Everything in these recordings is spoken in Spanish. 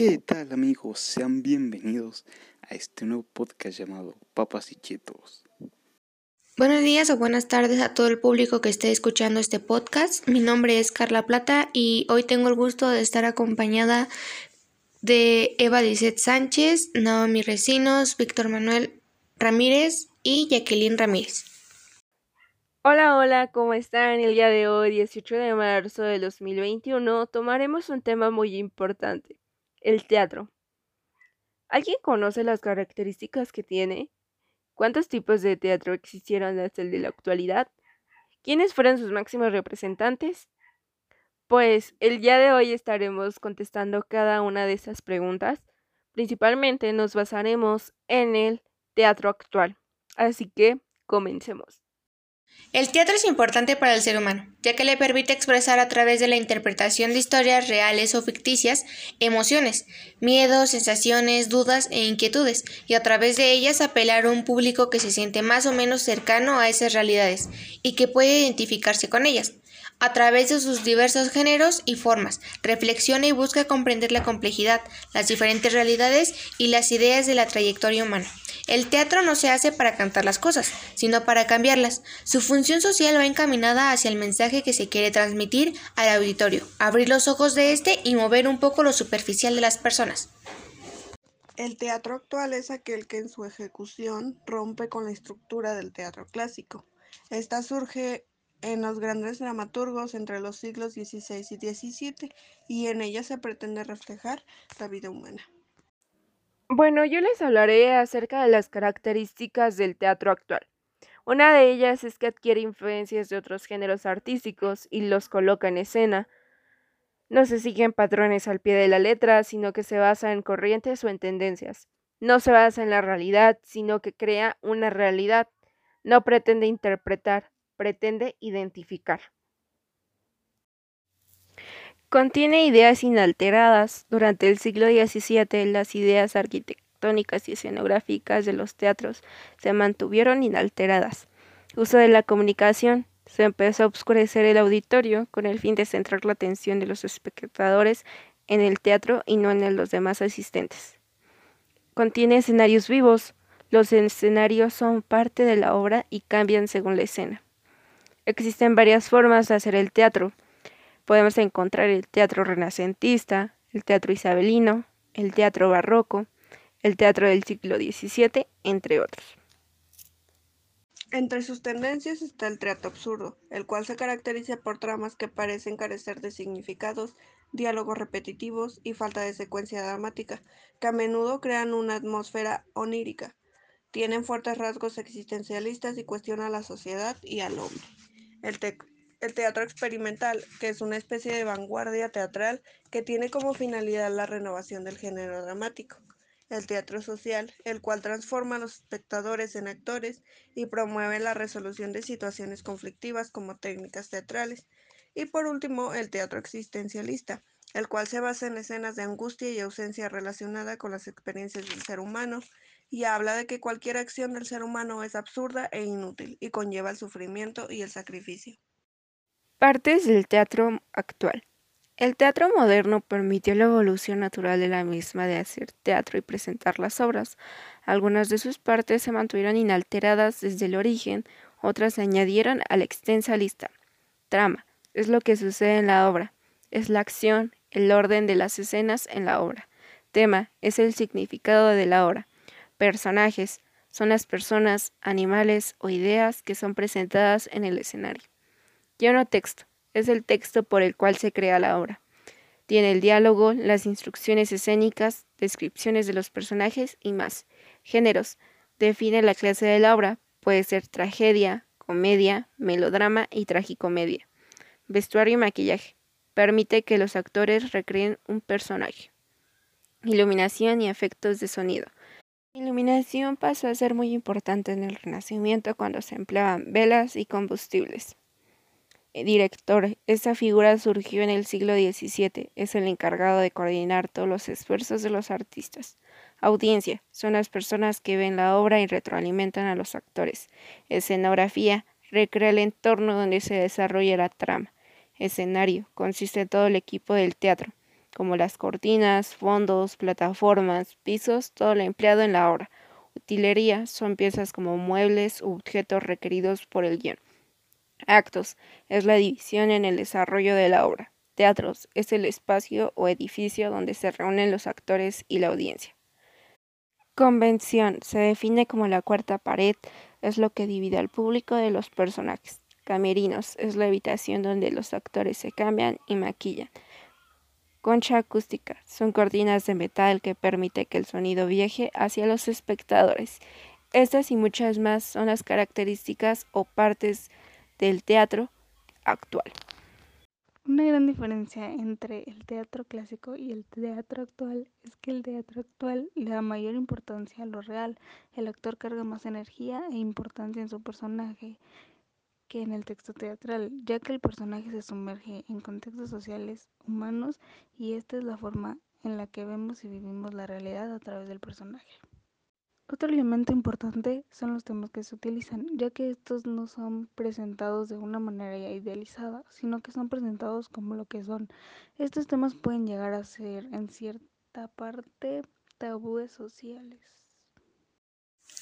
¿Qué tal amigos? Sean bienvenidos a este nuevo podcast llamado Papas y Chetos. Buenos días o buenas tardes a todo el público que esté escuchando este podcast. Mi nombre es Carla Plata y hoy tengo el gusto de estar acompañada de Eva Lizeth Sánchez, Naomi Recinos, Víctor Manuel Ramírez y Jacqueline Ramírez. Hola, hola, ¿cómo están? El día de hoy, 18 de marzo de 2021, tomaremos un tema muy importante, el teatro. ¿Alguien conoce las características que tiene? ¿Cuántos tipos de teatro existieron hasta el de la actualidad? ¿Quiénes fueron sus máximos representantes? Pues el día de hoy estaremos contestando cada una de esas preguntas. Principalmente nos basaremos en el teatro actual. Así que comencemos. El teatro es importante para el ser humano, ya que le permite expresar a través de la interpretación de historias reales o ficticias emociones, miedos, sensaciones, dudas e inquietudes, y a través de ellas apelar a un público que se siente más o menos cercano a esas realidades y que puede identificarse con ellas. A través de sus diversos géneros y formas, reflexiona y busca comprender la complejidad, las diferentes realidades y las ideas de la trayectoria humana. El teatro no se hace para cantar las cosas, sino para cambiarlas. Su función social va encaminada hacia el mensaje que se quiere transmitir al auditorio, abrir los ojos de éste y mover un poco lo superficial de las personas. El teatro actual es aquel que en su ejecución rompe con la estructura del teatro clásico. Esta surge en los grandes dramaturgos entre los siglos XVI y XVII y en ella se pretende reflejar la vida humana. Bueno, yo les hablaré acerca de las características del teatro actual. Una de ellas es que adquiere influencias de otros géneros artísticos y los coloca en escena. No se siguen patrones al pie de la letra, sino que se basa en corrientes o en tendencias. No se basa en la realidad, sino que crea una realidad. No pretende interpretar, pretende identificar. Contiene ideas inalteradas. Durante el siglo XVII, las ideas arquitectónicas y escenográficas de los teatros se mantuvieron inalteradas. Uso de la comunicación. Se empezó a oscurecer el auditorio con el fin de centrar la atención de los espectadores en el teatro y no en los demás asistentes. Contiene escenarios vivos. Los escenarios son parte de la obra y cambian según la escena. Existen varias formas de hacer el teatro podemos encontrar el teatro renacentista, el teatro isabelino, el teatro barroco, el teatro del siglo XVII, entre otros. Entre sus tendencias está el teatro absurdo, el cual se caracteriza por tramas que parecen carecer de significados, diálogos repetitivos y falta de secuencia dramática, que a menudo crean una atmósfera onírica. Tienen fuertes rasgos existencialistas y cuestionan la sociedad y al hombre. El, el teatro experimental, que es una especie de vanguardia teatral que tiene como finalidad la renovación del género dramático. El teatro social, el cual transforma a los espectadores en actores y promueve la resolución de situaciones conflictivas como técnicas teatrales. Y por último, el teatro existencialista, el cual se basa en escenas de angustia y ausencia relacionada con las experiencias del ser humano y habla de que cualquier acción del ser humano es absurda e inútil y conlleva el sufrimiento y el sacrificio. Partes del teatro actual. El teatro moderno permitió la evolución natural de la misma de hacer teatro y presentar las obras. Algunas de sus partes se mantuvieron inalteradas desde el origen, otras se añadieron a la extensa lista. Trama es lo que sucede en la obra, es la acción, el orden de las escenas en la obra. Tema es el significado de la obra. Personajes son las personas, animales o ideas que son presentadas en el escenario. Guión texto. Es el texto por el cual se crea la obra. Tiene el diálogo, las instrucciones escénicas, descripciones de los personajes y más. Géneros. Define la clase de la obra. Puede ser tragedia, comedia, melodrama y tragicomedia. Vestuario y maquillaje. Permite que los actores recreen un personaje. Iluminación y efectos de sonido. Iluminación pasó a ser muy importante en el Renacimiento cuando se empleaban velas y combustibles. Eh, director. Esta figura surgió en el siglo XVII. Es el encargado de coordinar todos los esfuerzos de los artistas. Audiencia. Son las personas que ven la obra y retroalimentan a los actores. Escenografía. Recrea el entorno donde se desarrolla la trama. Escenario. Consiste en todo el equipo del teatro. Como las cortinas, fondos, plataformas, pisos, todo lo empleado en la obra. Utilería son piezas como muebles u objetos requeridos por el guion. Actos es la división en el desarrollo de la obra. Teatros es el espacio o edificio donde se reúnen los actores y la audiencia. Convención se define como la cuarta pared, es lo que divide al público de los personajes. Camerinos es la habitación donde los actores se cambian y maquillan. Concha acústica son cortinas de metal que permite que el sonido viaje hacia los espectadores. Estas y muchas más son las características o partes del teatro actual. Una gran diferencia entre el teatro clásico y el teatro actual es que el teatro actual le da mayor importancia a lo real. El actor carga más energía e importancia en su personaje que en el texto teatral, ya que el personaje se sumerge en contextos sociales, humanos, y esta es la forma en la que vemos y vivimos la realidad a través del personaje. Otro elemento importante son los temas que se utilizan, ya que estos no son presentados de una manera idealizada, sino que son presentados como lo que son. Estos temas pueden llegar a ser en cierta parte tabúes sociales.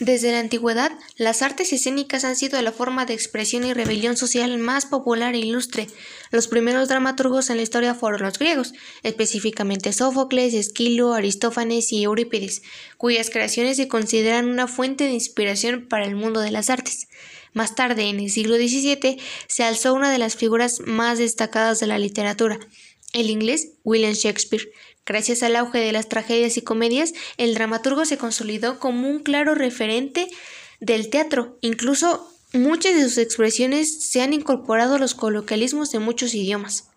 Desde la antigüedad, las artes escénicas han sido la forma de expresión y rebelión social más popular e ilustre. Los primeros dramaturgos en la historia fueron los griegos, específicamente Sófocles, Esquilo, Aristófanes y Eurípides, cuyas creaciones se consideran una fuente de inspiración para el mundo de las artes. Más tarde, en el siglo XVII, se alzó una de las figuras más destacadas de la literatura, el inglés William Shakespeare, Gracias al auge de las tragedias y comedias, el dramaturgo se consolidó como un claro referente del teatro. Incluso muchas de sus expresiones se han incorporado a los coloquialismos de muchos idiomas.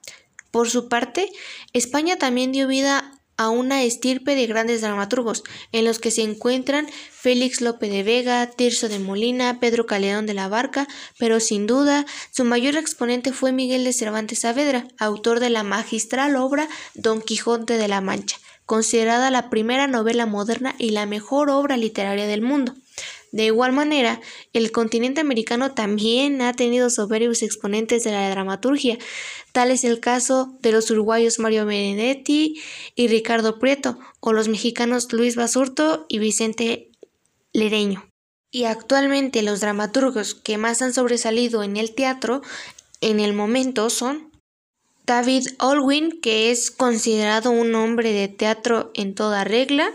Por su parte, España también dio vida a una estirpe de grandes dramaturgos, en los que se encuentran Félix Lope de Vega, Tirso de Molina, Pedro Calderón de la Barca, pero sin duda su mayor exponente fue Miguel de Cervantes Saavedra, autor de la magistral obra Don Quijote de la Mancha, considerada la primera novela moderna y la mejor obra literaria del mundo. De igual manera, el continente americano también ha tenido soberbios exponentes de la dramaturgia. Tal es el caso de los uruguayos Mario Benedetti y Ricardo Prieto, o los mexicanos Luis Basurto y Vicente Lereño. Y actualmente los dramaturgos que más han sobresalido en el teatro en el momento son David Olwin, que es considerado un hombre de teatro en toda regla,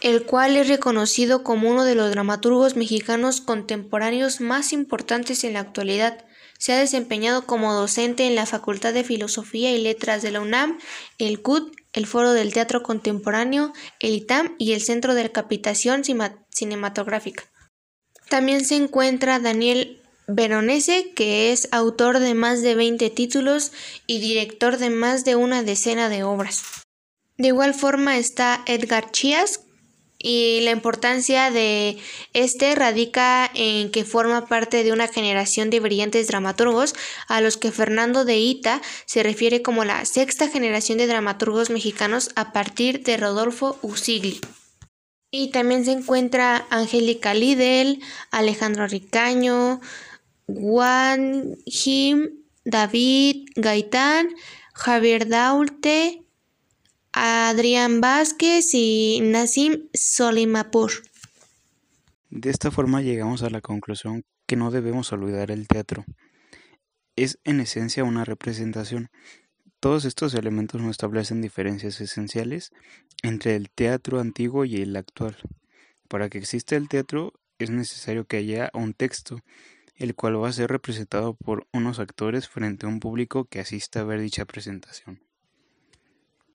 el cual es reconocido como uno de los dramaturgos mexicanos contemporáneos más importantes en la actualidad. Se ha desempeñado como docente en la Facultad de Filosofía y Letras de la UNAM, el CUT, el Foro del Teatro Contemporáneo, el ITAM y el Centro de Capitación Cinematográfica. También se encuentra Daniel Veronese, que es autor de más de 20 títulos y director de más de una decena de obras. De igual forma está Edgar Chías, y la importancia de este radica en que forma parte de una generación de brillantes dramaturgos a los que Fernando de Ita se refiere como la sexta generación de dramaturgos mexicanos a partir de Rodolfo Usigli. Y también se encuentra Angélica Lidl, Alejandro Ricaño, Juan Jim, David Gaitán, Javier Daulte, Adrián Vázquez y Nassim Solimapur. De esta forma llegamos a la conclusión que no debemos olvidar el teatro. Es en esencia una representación. Todos estos elementos no establecen diferencias esenciales entre el teatro antiguo y el actual. Para que exista el teatro es necesario que haya un texto, el cual va a ser representado por unos actores frente a un público que asista a ver dicha presentación.